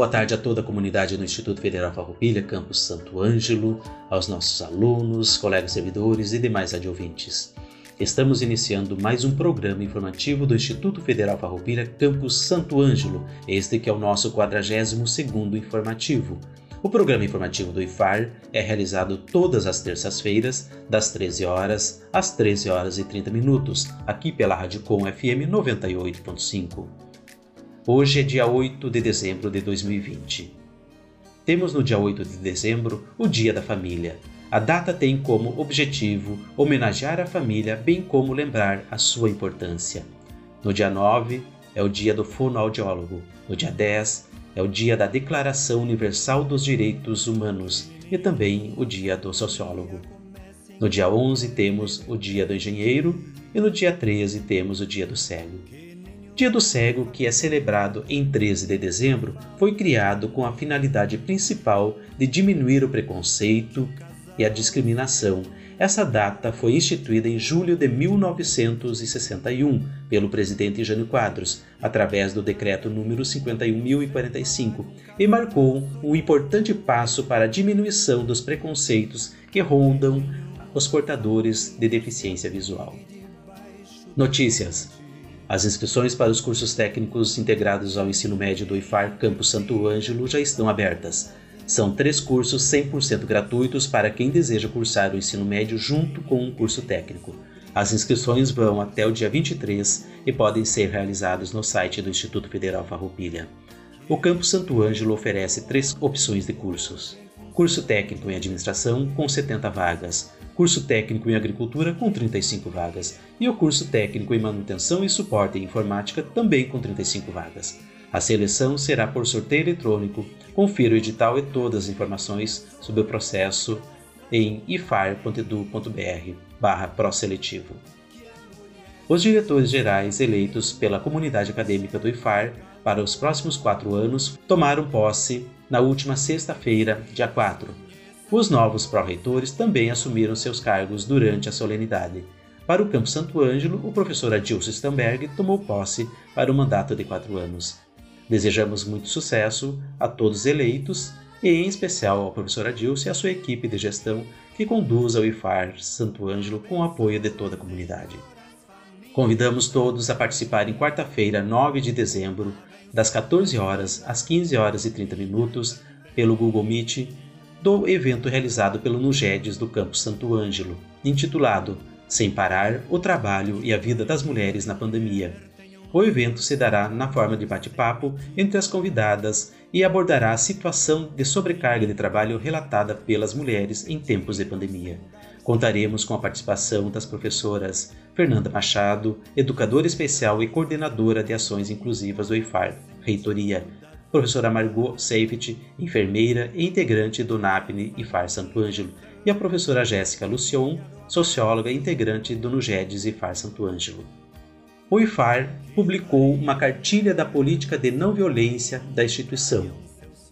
Boa tarde a toda a comunidade do Instituto Federal Farroupilha, Campus Santo Ângelo, aos nossos alunos, colegas servidores e demais adjuvintes. Estamos iniciando mais um programa informativo do Instituto Federal Farroupilha, Campus Santo Ângelo, este que é o nosso 42º informativo. O programa informativo do IFAR é realizado todas as terças-feiras, das 13 horas às 13 horas e 30 minutos, aqui pela Rádio Com FM 98.5. Hoje é dia 8 de dezembro de 2020. Temos no dia 8 de dezembro o Dia da Família. A data tem como objetivo homenagear a família, bem como lembrar a sua importância. No dia 9 é o dia do fonoaudiólogo. No dia 10 é o dia da Declaração Universal dos Direitos Humanos e também o dia do sociólogo. No dia 11 temos o dia do engenheiro e no dia 13 temos o dia do cego. Dia do Cego, que é celebrado em 13 de dezembro, foi criado com a finalidade principal de diminuir o preconceito e a discriminação. Essa data foi instituída em julho de 1961 pelo presidente Jânio Quadros, através do decreto número 51.045, e marcou um importante passo para a diminuição dos preconceitos que rondam os portadores de deficiência visual. Notícias as inscrições para os cursos técnicos integrados ao ensino médio do IFAR Campus Santo Ângelo já estão abertas. São três cursos 100% gratuitos para quem deseja cursar o ensino médio junto com um curso técnico. As inscrições vão até o dia 23 e podem ser realizadas no site do Instituto Federal Farroupilha. O Campus Santo Ângelo oferece três opções de cursos: curso técnico em administração com 70 vagas, curso técnico em agricultura com 35 vagas e o curso técnico em manutenção e suporte em informática também com 35 vagas. A seleção será por sorteio eletrônico. Confira o edital e todas as informações sobre o processo em ifar.edu.br barra proseletivo. Os diretores gerais eleitos pela comunidade acadêmica do IFAR para os próximos quatro anos tomaram posse na última sexta-feira, dia 4, os novos pró-reitores também assumiram seus cargos durante a solenidade. Para o Campo Santo Ângelo, o professor Adilson Stamberg tomou posse para o mandato de quatro anos. Desejamos muito sucesso a todos eleitos e, em especial, ao professor Adilson e à sua equipe de gestão que conduz ao IFAR Santo Ângelo com o apoio de toda a comunidade. Convidamos todos a participar em quarta-feira, 9 de dezembro, das 14 horas às 15 horas e 30 minutos, pelo Google Meet do evento realizado pelo Nugedes do Campo Santo Ângelo, intitulado Sem Parar, o Trabalho e a Vida das Mulheres na Pandemia. O evento se dará na forma de bate-papo entre as convidadas e abordará a situação de sobrecarga de trabalho relatada pelas mulheres em tempos de pandemia. Contaremos com a participação das professoras Fernanda Machado, educadora especial e coordenadora de ações inclusivas do IFAR, Reitoria, professora Margot Seifert, enfermeira e integrante do NAPNE e FAR Santo Ângelo, e a professora Jéssica Lucion, socióloga e integrante do NUGEDES e FAR Santo Ângelo. O IFAR publicou uma cartilha da política de não violência da instituição.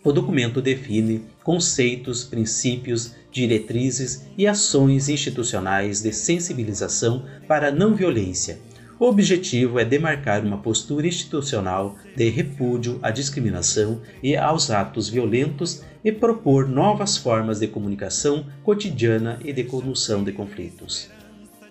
O documento define conceitos, princípios, diretrizes e ações institucionais de sensibilização para a não violência, o objetivo é demarcar uma postura institucional de repúdio à discriminação e aos atos violentos e propor novas formas de comunicação cotidiana e de condução de conflitos.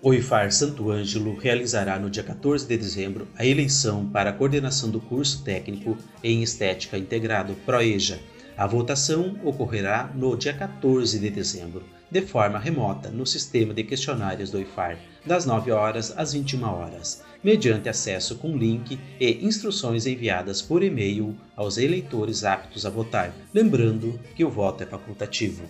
O IFAR Santo Ângelo realizará no dia 14 de dezembro a eleição para a coordenação do curso técnico em Estética Integrado PROEJA. A votação ocorrerá no dia 14 de dezembro de forma remota no sistema de questionários do IFAR, das 9 horas às 21 horas, mediante acesso com link e instruções enviadas por e-mail aos eleitores aptos a votar, lembrando que o voto é facultativo.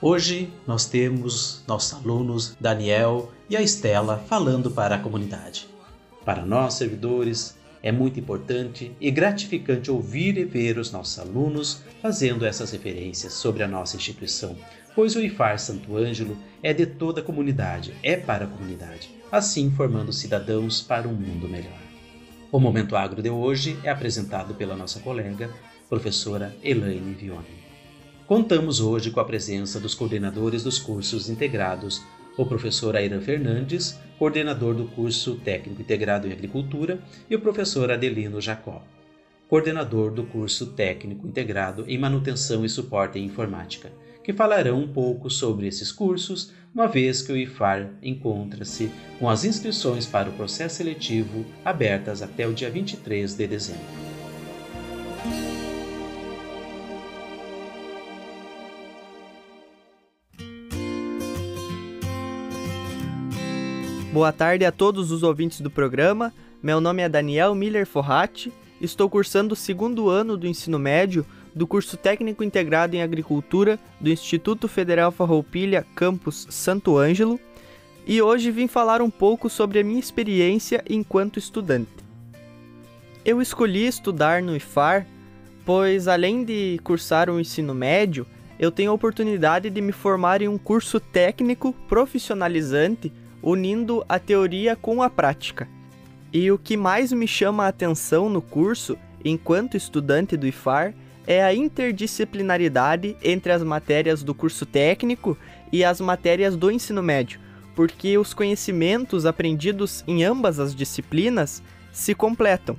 Hoje nós temos nossos alunos Daniel e a Estela falando para a comunidade. Para nós, servidores, é muito importante e gratificante ouvir e ver os nossos alunos fazendo essas referências sobre a nossa instituição, pois o IFAR Santo Ângelo é de toda a comunidade, é para a comunidade, assim formando cidadãos para um mundo melhor. O Momento Agro de hoje é apresentado pela nossa colega, professora Elaine Vione. Contamos hoje com a presença dos coordenadores dos cursos integrados o professor Airan Fernandes, coordenador do curso Técnico Integrado em Agricultura, e o professor Adelino Jacó, coordenador do curso Técnico Integrado em Manutenção e Suporte em Informática, que falarão um pouco sobre esses cursos, uma vez que o IFAR encontra-se com as inscrições para o processo seletivo abertas até o dia 23 de dezembro. Boa tarde a todos os ouvintes do programa. Meu nome é Daniel Miller Forratti. Estou cursando o segundo ano do ensino médio do curso Técnico Integrado em Agricultura do Instituto Federal Farroupilha, campus Santo Ângelo, e hoje vim falar um pouco sobre a minha experiência enquanto estudante. Eu escolhi estudar no IFAR, pois além de cursar o ensino médio, eu tenho a oportunidade de me formar em um curso técnico profissionalizante unindo a teoria com a prática. E o que mais me chama a atenção no curso, enquanto estudante do IFAR, é a interdisciplinaridade entre as matérias do curso técnico e as matérias do ensino médio, porque os conhecimentos aprendidos em ambas as disciplinas se completam.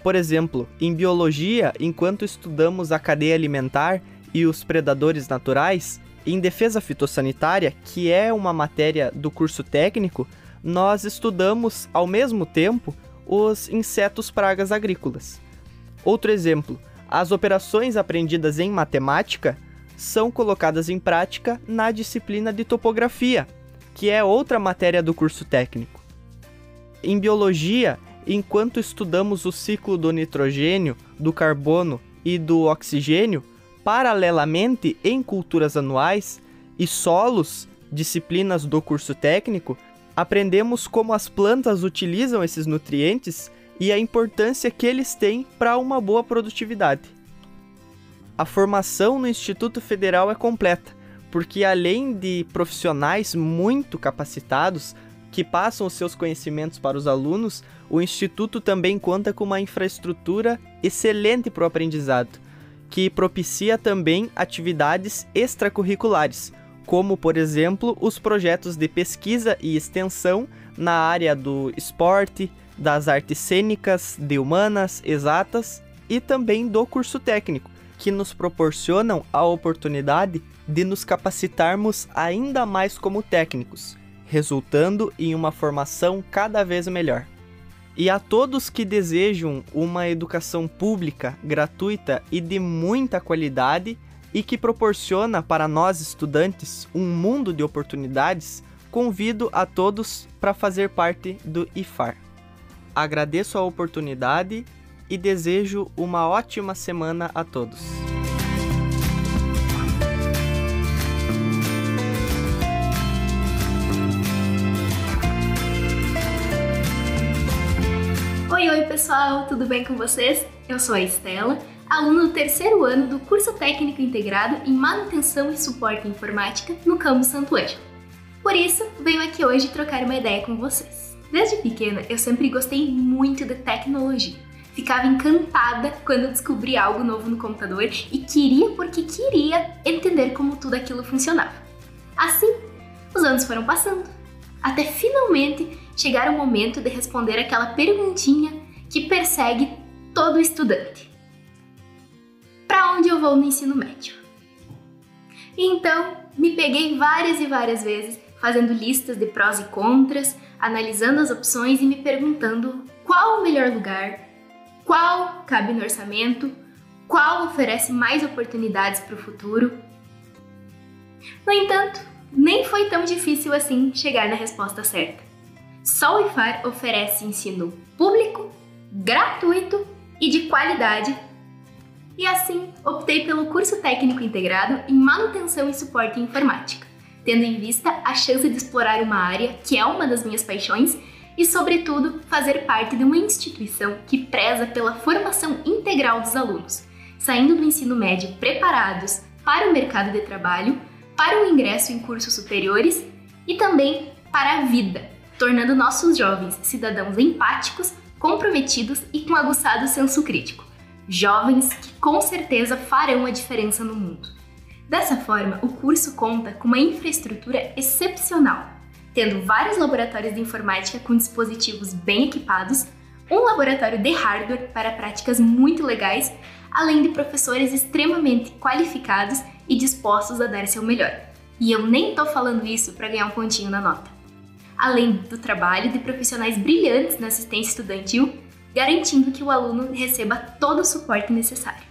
Por exemplo, em biologia, enquanto estudamos a cadeia alimentar e os predadores naturais, em defesa fitossanitária, que é uma matéria do curso técnico, nós estudamos ao mesmo tempo os insetos pragas agrícolas. Outro exemplo, as operações aprendidas em matemática são colocadas em prática na disciplina de topografia, que é outra matéria do curso técnico. Em biologia, enquanto estudamos o ciclo do nitrogênio, do carbono e do oxigênio, paralelamente em culturas anuais e solos, disciplinas do curso técnico, aprendemos como as plantas utilizam esses nutrientes e a importância que eles têm para uma boa produtividade. A formação no Instituto Federal é completa, porque além de profissionais muito capacitados que passam os seus conhecimentos para os alunos, o Instituto também conta com uma infraestrutura excelente para o aprendizado que propicia também atividades extracurriculares, como, por exemplo, os projetos de pesquisa e extensão na área do esporte, das artes cênicas, de humanas, exatas e também do curso técnico, que nos proporcionam a oportunidade de nos capacitarmos ainda mais como técnicos, resultando em uma formação cada vez melhor. E a todos que desejam uma educação pública, gratuita e de muita qualidade e que proporciona para nós estudantes um mundo de oportunidades, convido a todos para fazer parte do IFAR. Agradeço a oportunidade e desejo uma ótima semana a todos. Oi, oi pessoal, tudo bem com vocês? Eu sou a Estela, aluna do terceiro ano do curso técnico integrado em manutenção e suporte informática no campus Santo Ângelo. Por isso, venho aqui hoje trocar uma ideia com vocês. Desde pequena, eu sempre gostei muito de tecnologia. Ficava encantada quando descobri algo novo no computador e queria porque queria entender como tudo aquilo funcionava. Assim, os anos foram passando, até finalmente chegar o momento de responder aquela perguntinha que persegue todo estudante: Para onde eu vou no ensino médio? Então, me peguei várias e várias vezes fazendo listas de prós e contras, analisando as opções e me perguntando qual o melhor lugar, qual cabe no orçamento, qual oferece mais oportunidades para o futuro. No entanto, nem foi tão difícil assim chegar na resposta certa. Só o IFAR oferece ensino público, gratuito e de qualidade. E assim, optei pelo curso técnico integrado em manutenção e suporte em informática, tendo em vista a chance de explorar uma área que é uma das minhas paixões e, sobretudo, fazer parte de uma instituição que preza pela formação integral dos alunos, saindo do ensino médio preparados para o mercado de trabalho, para o ingresso em cursos superiores e também para a vida, tornando nossos jovens cidadãos empáticos, comprometidos e com aguçado senso crítico. Jovens que com certeza farão a diferença no mundo. Dessa forma, o curso conta com uma infraestrutura excepcional, tendo vários laboratórios de informática com dispositivos bem equipados, um laboratório de hardware para práticas muito legais, além de professores extremamente qualificados e dispostos a dar seu melhor. E eu nem tô falando isso para ganhar um pontinho na nota. Além do trabalho de profissionais brilhantes na assistência estudantil, garantindo que o aluno receba todo o suporte necessário.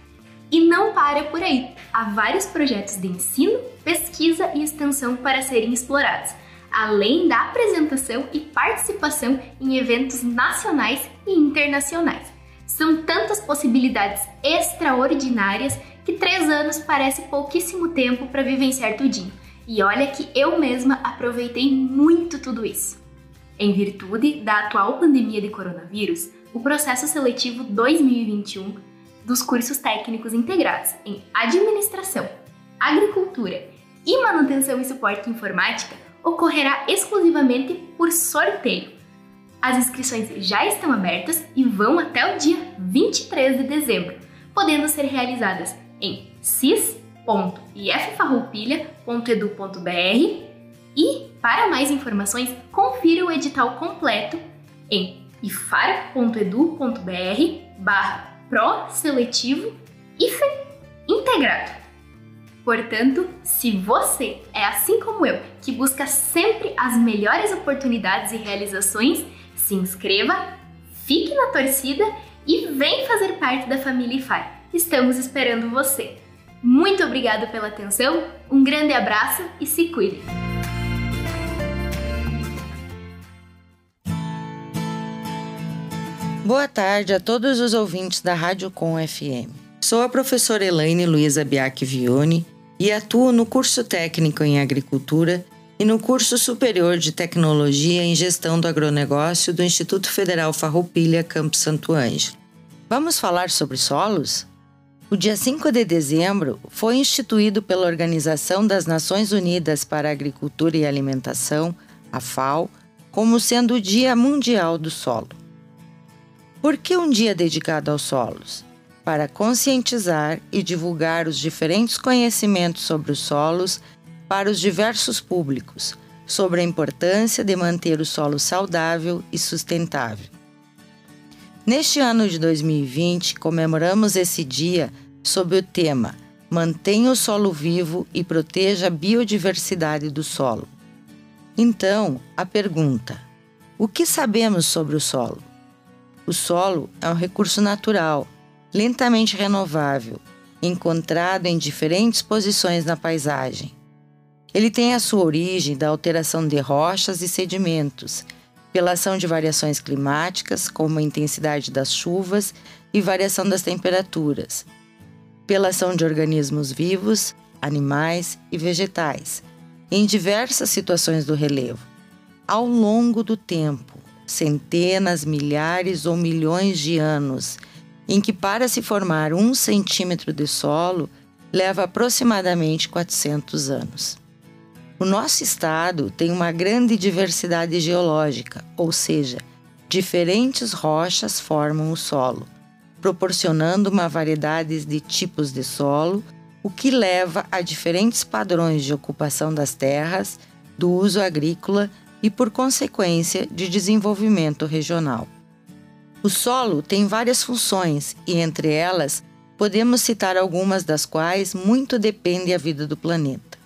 E não para por aí. Há vários projetos de ensino, pesquisa e extensão para serem explorados, além da apresentação e participação em eventos nacionais e internacionais. São tantas possibilidades extraordinárias que três anos parece pouquíssimo tempo para vivenciar tudinho. E olha que eu mesma aproveitei muito tudo isso. Em virtude da atual pandemia de coronavírus, o processo seletivo 2021 dos cursos técnicos integrados em Administração, Agricultura e Manutenção e Suporte Informática ocorrerá exclusivamente por sorteio. As inscrições já estão abertas e vão até o dia 23 de dezembro, podendo ser realizadas em cis.iffarroupilha.edu.br e, para mais informações, confira o edital completo em ifar.edu.br barra pró-seletivo IFE integrado. Portanto, se você é assim como eu, que busca sempre as melhores oportunidades e realizações, se inscreva, fique na torcida e vem fazer parte da família IFAR. Estamos esperando você. Muito obrigada pela atenção, um grande abraço e se cuide! Boa tarde a todos os ouvintes da Rádio Com FM. Sou a professora Elaine Luiza Biac Vione e atuo no curso técnico em agricultura e no curso superior de tecnologia em gestão do agronegócio do Instituto Federal Farroupilha Campo Santo Ângelo. Vamos falar sobre solos? O dia 5 de dezembro foi instituído pela Organização das Nações Unidas para a Agricultura e Alimentação, a FAO, como sendo o Dia Mundial do Solo. Por que um dia dedicado aos solos? Para conscientizar e divulgar os diferentes conhecimentos sobre os solos para os diversos públicos, sobre a importância de manter o solo saudável e sustentável. Neste ano de 2020, comemoramos esse dia sob o tema Mantenha o solo vivo e proteja a biodiversidade do solo. Então, a pergunta: o que sabemos sobre o solo? O solo é um recurso natural, lentamente renovável, encontrado em diferentes posições na paisagem. Ele tem a sua origem da alteração de rochas e sedimentos, pela ação de variações climáticas, como a intensidade das chuvas e variação das temperaturas, pela ação de organismos vivos, animais e vegetais, em diversas situações do relevo, ao longo do tempo, centenas, milhares ou milhões de anos, em que para se formar um centímetro de solo leva aproximadamente 400 anos. O nosso estado tem uma grande diversidade geológica, ou seja, diferentes rochas formam o solo, proporcionando uma variedade de tipos de solo, o que leva a diferentes padrões de ocupação das terras, do uso agrícola e, por consequência, de desenvolvimento regional. O solo tem várias funções e, entre elas, podemos citar algumas das quais muito depende a vida do planeta.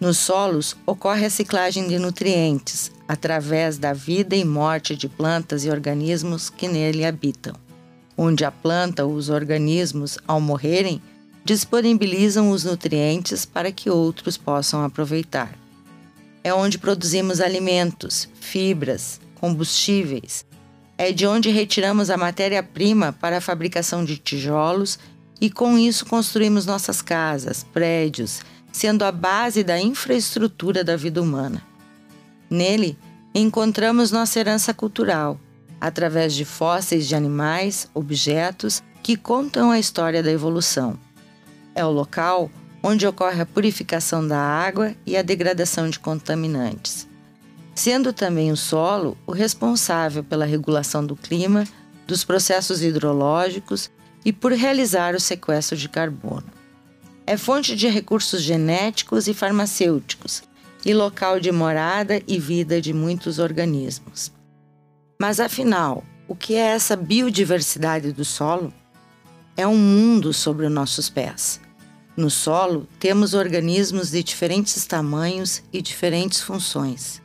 Nos solos ocorre a ciclagem de nutrientes através da vida e morte de plantas e organismos que nele habitam. Onde a planta ou os organismos, ao morrerem, disponibilizam os nutrientes para que outros possam aproveitar é onde produzimos alimentos, fibras, combustíveis. É de onde retiramos a matéria-prima para a fabricação de tijolos e com isso construímos nossas casas, prédios, sendo a base da infraestrutura da vida humana. Nele, encontramos nossa herança cultural, através de fósseis de animais, objetos que contam a história da evolução. É o local onde ocorre a purificação da água e a degradação de contaminantes, sendo também o solo o responsável pela regulação do clima, dos processos hidrológicos e por realizar o sequestro de carbono. É fonte de recursos genéticos e farmacêuticos e local de morada e vida de muitos organismos. Mas afinal, o que é essa biodiversidade do solo? É um mundo sobre os nossos pés. No solo, temos organismos de diferentes tamanhos e diferentes funções.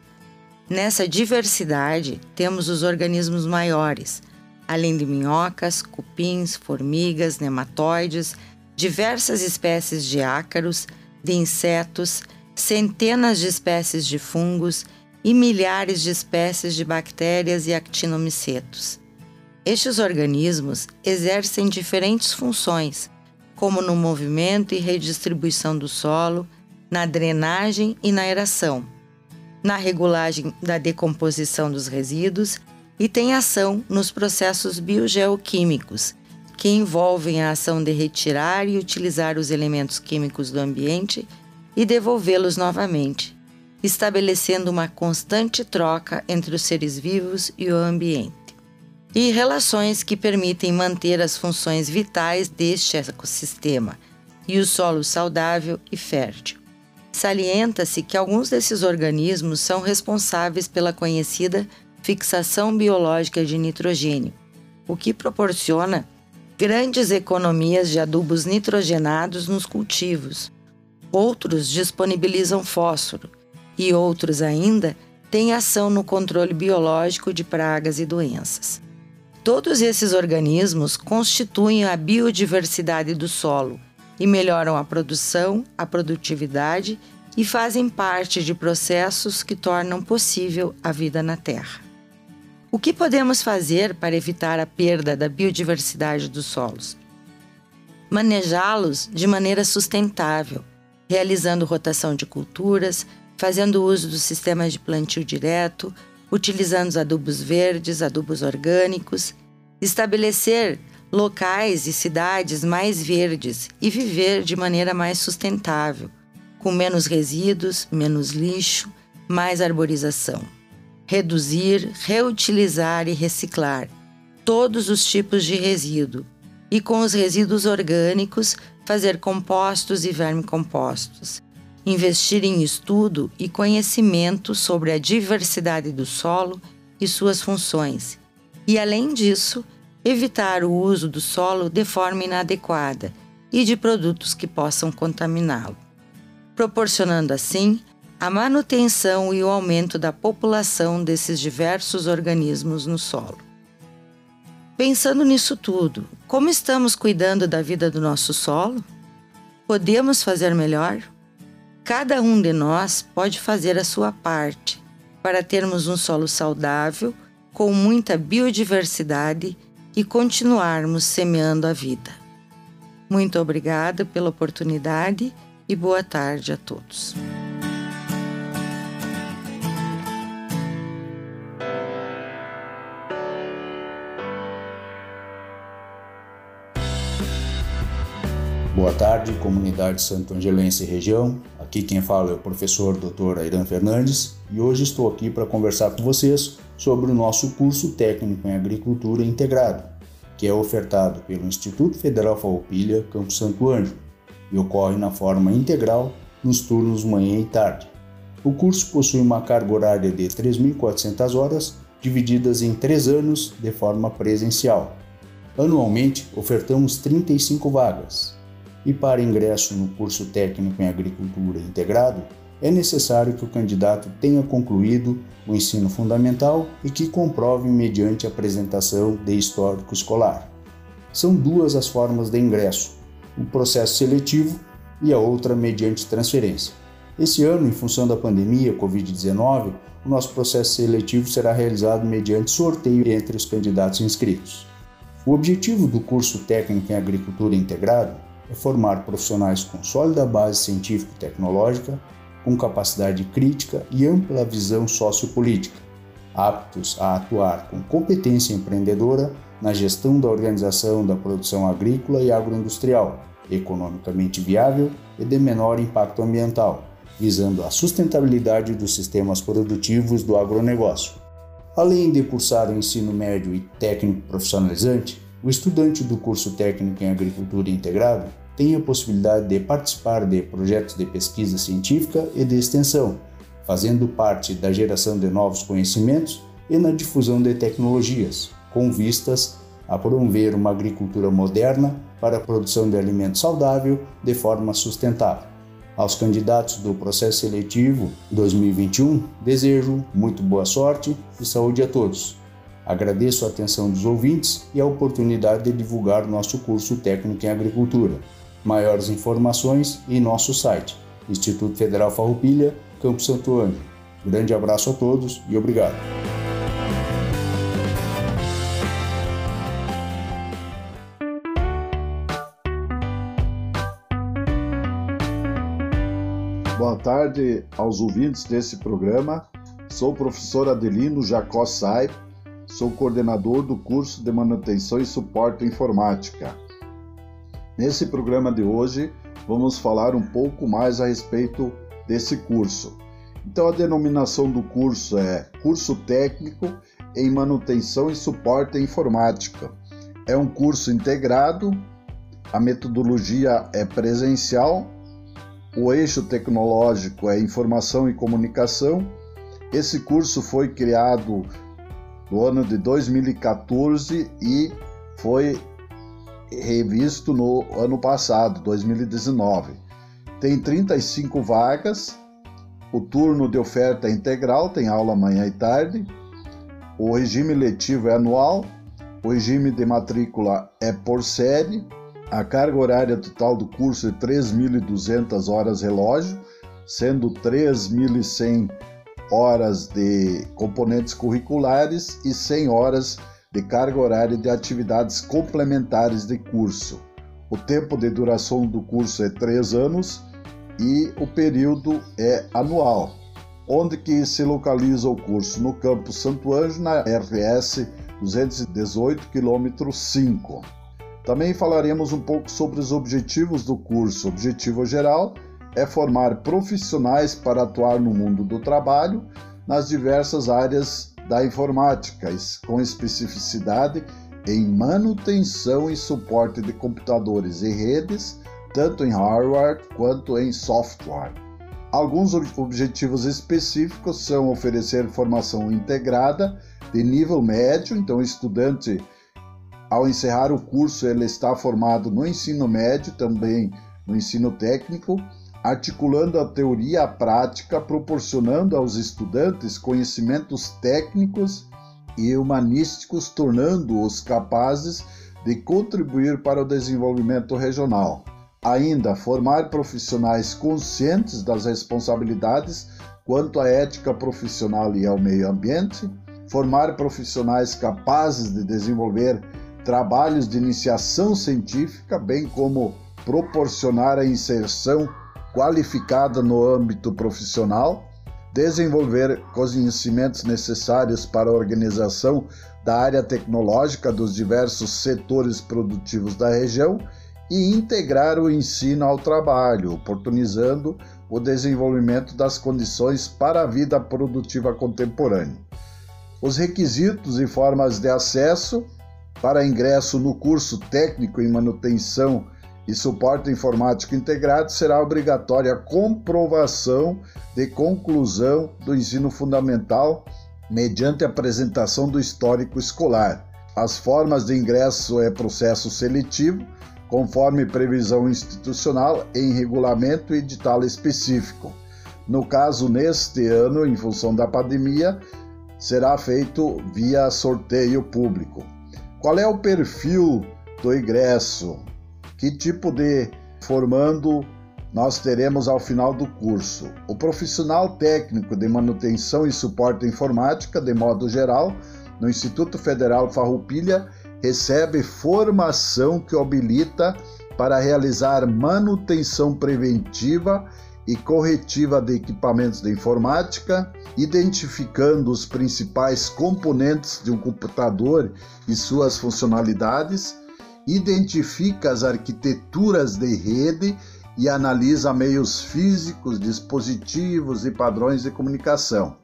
Nessa diversidade, temos os organismos maiores, além de minhocas, cupins, formigas, nematóides, diversas espécies de ácaros, de insetos, centenas de espécies de fungos e milhares de espécies de bactérias e actinomicetos. Estes organismos exercem diferentes funções, como no movimento e redistribuição do solo, na drenagem e na aeração, na regulagem da decomposição dos resíduos e tem ação nos processos biogeoquímicos, que envolvem a ação de retirar e utilizar os elementos químicos do ambiente e devolvê-los novamente, estabelecendo uma constante troca entre os seres vivos e o ambiente. E relações que permitem manter as funções vitais deste ecossistema e o solo saudável e fértil. Salienta-se que alguns desses organismos são responsáveis pela conhecida fixação biológica de nitrogênio, o que proporciona grandes economias de adubos nitrogenados nos cultivos. Outros disponibilizam fósforo, e outros ainda têm ação no controle biológico de pragas e doenças. Todos esses organismos constituem a biodiversidade do solo e melhoram a produção, a produtividade e fazem parte de processos que tornam possível a vida na Terra. O que podemos fazer para evitar a perda da biodiversidade dos solos? Manejá-los de maneira sustentável, realizando rotação de culturas, fazendo uso dos sistemas de plantio direto, utilizando os adubos verdes, adubos orgânicos, estabelecer locais e cidades mais verdes e viver de maneira mais sustentável, com menos resíduos, menos lixo, mais arborização. Reduzir, reutilizar e reciclar todos os tipos de resíduo e com os resíduos orgânicos fazer compostos e vermicompostos, investir em estudo e conhecimento sobre a diversidade do solo e suas funções, e, além disso, evitar o uso do solo de forma inadequada e de produtos que possam contaminá-lo, proporcionando assim a manutenção e o aumento da população desses diversos organismos no solo. Pensando nisso tudo, como estamos cuidando da vida do nosso solo? Podemos fazer melhor? Cada um de nós pode fazer a sua parte para termos um solo saudável, com muita biodiversidade e continuarmos semeando a vida. Muito obrigada pela oportunidade e boa tarde a todos. Boa tarde, comunidade Santo Angelense região. Aqui quem fala é o professor Dr. Airan Fernandes e hoje estou aqui para conversar com vocês sobre o nosso curso técnico em agricultura integrado, que é ofertado pelo Instituto Federal Farroupilha, Campo Santo Anjo, e ocorre na forma integral nos turnos manhã e tarde. O curso possui uma carga horária de 3.400 horas, divididas em três anos de forma presencial. Anualmente, ofertamos 35 vagas, e para ingresso no curso técnico em agricultura integrado, é necessário que o candidato tenha concluído o ensino fundamental e que comprove mediante apresentação de histórico escolar. São duas as formas de ingresso: o processo seletivo e a outra mediante transferência. Esse ano, em função da pandemia Covid-19, o nosso processo seletivo será realizado mediante sorteio entre os candidatos inscritos. O objetivo do curso técnico em agricultura integrado é formar profissionais com sólida base científica e tecnológica, com capacidade crítica e ampla visão sociopolítica, aptos a atuar com competência empreendedora na gestão da organização da produção agrícola e agroindustrial, economicamente viável e de menor impacto ambiental, visando a sustentabilidade dos sistemas produtivos do agronegócio. Além de cursar o ensino médio e técnico profissionalizante, o estudante do curso técnico em agricultura integrado tem a possibilidade de participar de projetos de pesquisa científica e de extensão, fazendo parte da geração de novos conhecimentos e na difusão de tecnologias, com vistas a promover uma agricultura moderna para a produção de alimento saudável de forma sustentável. Aos candidatos do processo seletivo 2021, desejo muito boa sorte e saúde a todos. Agradeço a atenção dos ouvintes e a oportunidade de divulgar nosso curso técnico em agricultura. Maiores informações em nosso site, Instituto Federal Farroupilha, Campo Santo Ângelo. Grande abraço a todos e obrigado. Boa tarde aos ouvintes desse programa. Sou o professor Adelino Jacó Sai, sou coordenador do curso de manutenção e suporte informática. Nesse programa de hoje, vamos falar um pouco mais a respeito desse curso. Então, a denominação do curso é Curso Técnico em Manutenção e Suporte Informática. É um curso integrado, a metodologia é presencial, o eixo tecnológico é Informação e Comunicação. Esse curso foi criado no ano de 2014 e foi revisto no ano passado, 2019. Tem 35 vagas, o turno de oferta é integral, tem aula manhã e tarde, o regime letivo é anual, o regime de matrícula é por série, a carga horária total do curso é 3.200 horas relógio, sendo 3.100 horas de componentes curriculares e 100 horas de carga horária de atividades complementares de curso. O tempo de duração do curso é três anos e o período é anual. Onde que se localiza o curso? No campus Santo Anjo, na RS 218, km 5. Também falaremos um pouco sobre os objetivos do curso. Objetivo geral é formar profissionais para atuar no mundo do trabalho nas diversas áreas da informática, com especificidade em manutenção e suporte de computadores e redes, tanto em hardware quanto em software. Alguns objetivos específicos são oferecer formação integrada de nível médio, então o estudante ao encerrar o curso ele está formado no ensino médio, também no ensino técnico, articulando a teoria à prática, proporcionando aos estudantes conhecimentos técnicos e humanísticos, tornando-os capazes de contribuir para o desenvolvimento regional. Ainda, formar profissionais conscientes das responsabilidades quanto à ética profissional e ao meio ambiente, formar profissionais capazes de desenvolver trabalhos de iniciação científica, bem como proporcionar a inserção qualificada no âmbito profissional, desenvolver conhecimentos necessários para a organização da área tecnológica dos diversos setores produtivos da região e integrar o ensino ao trabalho, oportunizando o desenvolvimento das condições para a vida produtiva contemporânea. Os requisitos e formas de acesso para ingresso no curso técnico em manutenção e suporte informático integrado será obrigatória a comprovação de conclusão do ensino fundamental mediante apresentação do histórico escolar. As formas de ingresso é processo seletivo, conforme previsão institucional em regulamento e edital específico. No caso, neste ano, em função da pandemia, será feito via sorteio público. Qual é o perfil do ingresso? Que tipo de formando nós teremos ao final do curso? O profissional técnico de manutenção e suporte informática, de modo geral, no Instituto Federal Farroupilha, recebe formação que habilita para realizar manutenção preventiva e corretiva de equipamentos de informática, identificando os principais componentes de um computador e suas funcionalidades, identifica as arquiteturas de rede e analisa meios físicos, dispositivos e padrões de comunicação.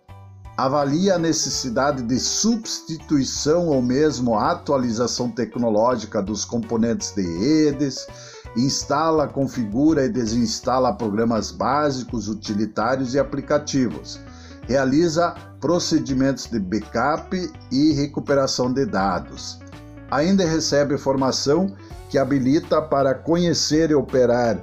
Avalia a necessidade de substituição ou mesmo atualização tecnológica dos componentes de redes, instala, configura e desinstala programas básicos, utilitários e aplicativos. Realiza procedimentos de backup e recuperação de dados. Ainda recebe formação que habilita para conhecer e operar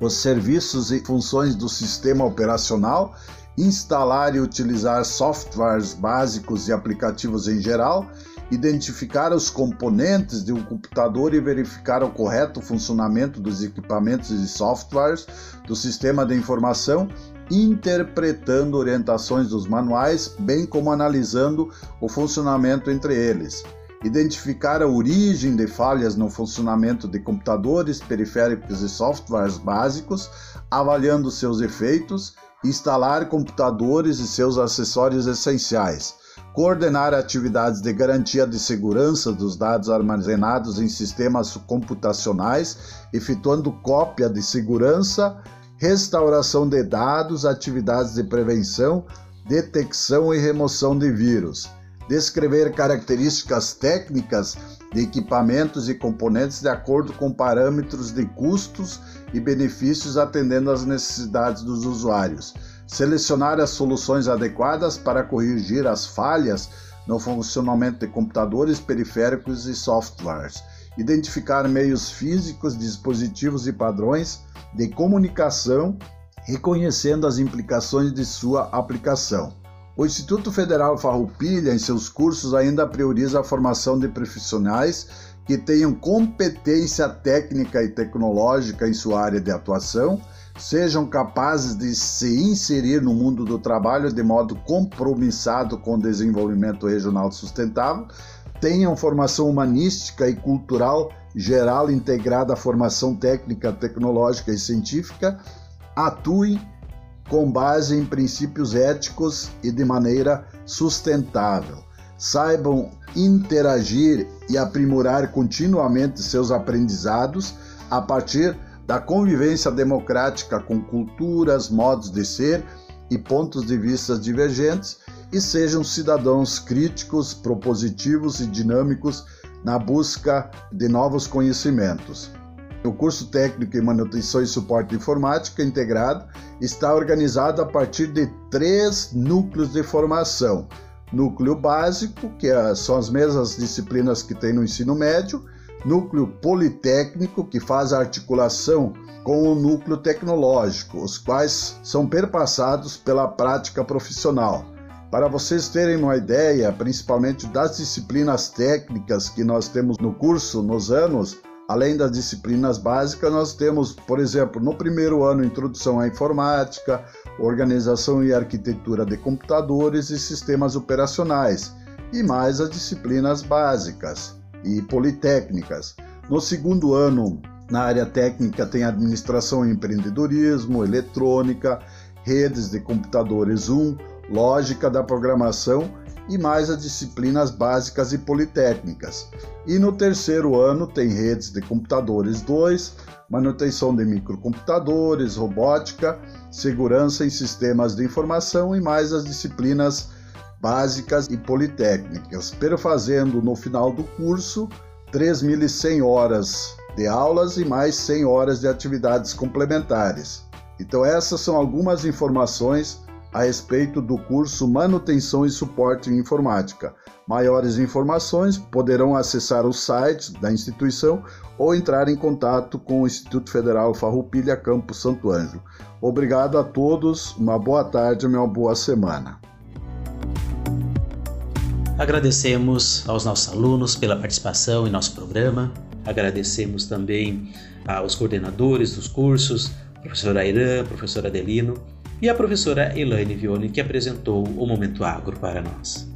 os serviços e funções do sistema operacional, instalar e utilizar softwares básicos e aplicativos em geral, identificar os componentes de um computador e verificar o correto funcionamento dos equipamentos e softwares do sistema de informação, interpretando orientações dos manuais, bem como analisando o funcionamento entre eles identificar a origem de falhas no funcionamento de computadores, periféricos e softwares básicos, avaliando seus efeitos, instalar computadores e seus acessórios essenciais, coordenar atividades de garantia de segurança dos dados armazenados em sistemas computacionais, efetuando cópia de segurança, restauração de dados, atividades de prevenção, detecção e remoção de vírus descrever características técnicas de equipamentos e componentes de acordo com parâmetros de custos e benefícios atendendo às necessidades dos usuários, selecionar as soluções adequadas para corrigir as falhas no funcionamento de computadores, periféricos e softwares, identificar meios físicos, dispositivos e padrões de comunicação, reconhecendo as implicações de sua aplicação o Instituto Federal Farroupilha, em seus cursos, ainda prioriza a formação de profissionais que tenham competência técnica e tecnológica em sua área de atuação, sejam capazes de se inserir no mundo do trabalho de modo compromissado com o desenvolvimento regional sustentável, tenham formação humanística e cultural geral integrada à formação técnica, tecnológica e científica, atuem com base em princípios éticos e de maneira sustentável. Saibam interagir e aprimorar continuamente seus aprendizados a partir da convivência democrática com culturas, modos de ser e pontos de vista divergentes e sejam cidadãos críticos, propositivos e dinâmicos na busca de novos conhecimentos. O curso técnico em manutenção e suporte informática integrado está organizado a partir de três núcleos de formação: núcleo básico, que é, são as mesmas disciplinas que tem no ensino médio, núcleo politécnico, que faz a articulação com o núcleo tecnológico, os quais são perpassados pela prática profissional. Para vocês terem uma ideia, principalmente das disciplinas técnicas que nós temos no curso nos anos, Além das disciplinas básicas, nós temos, por exemplo, no primeiro ano, introdução à informática, organização e arquitetura de computadores e sistemas operacionais, e mais as disciplinas básicas e politécnicas. No segundo ano, na área técnica, tem administração e empreendedorismo, eletrônica, redes de computadores 1, lógica da programação e mais as disciplinas básicas e politécnicas. E no terceiro ano tem redes de computadores 2, manutenção de microcomputadores, robótica, segurança em sistemas de informação e mais as disciplinas básicas e politécnicas, perfazendo no final do curso 3.100 horas de aulas e mais 100 horas de atividades complementares. Então essas são algumas informações a respeito do curso Manutenção e Suporte em Informática. Maiores informações poderão acessar o site da instituição ou entrar em contato com o Instituto Federal Farroupilha Campo Santo Ângelo. Obrigado a todos, uma boa tarde e uma boa semana. Agradecemos aos nossos alunos pela participação em nosso programa. Agradecemos também aos coordenadores dos cursos, professor Airan, professor Adelino e a professora Elaine Vione, que apresentou o Momento Agro para nós.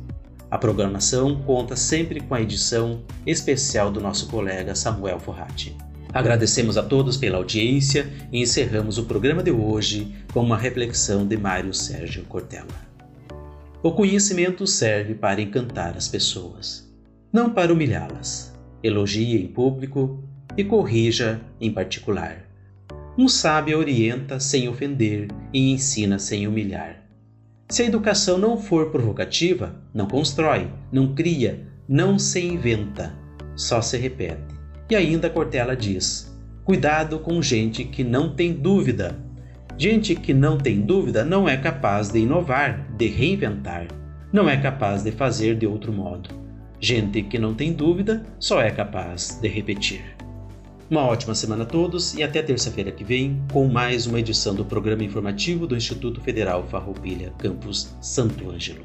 A programação conta sempre com a edição especial do nosso colega Samuel Forratti. Agradecemos a todos pela audiência e encerramos o programa de hoje com uma reflexão de Mário Sérgio Cortella. O conhecimento serve para encantar as pessoas, não para humilhá-las. Elogie em público e corrija em particular. Um sábio orienta sem ofender e ensina sem humilhar. Se a educação não for provocativa, não constrói, não cria, não se inventa, só se repete. E ainda Cortella diz: cuidado com gente que não tem dúvida. Gente que não tem dúvida não é capaz de inovar, de reinventar, não é capaz de fazer de outro modo. Gente que não tem dúvida só é capaz de repetir. Uma ótima semana a todos e até terça-feira que vem com mais uma edição do programa informativo do Instituto Federal Farroupilha, campus Santo Ângelo.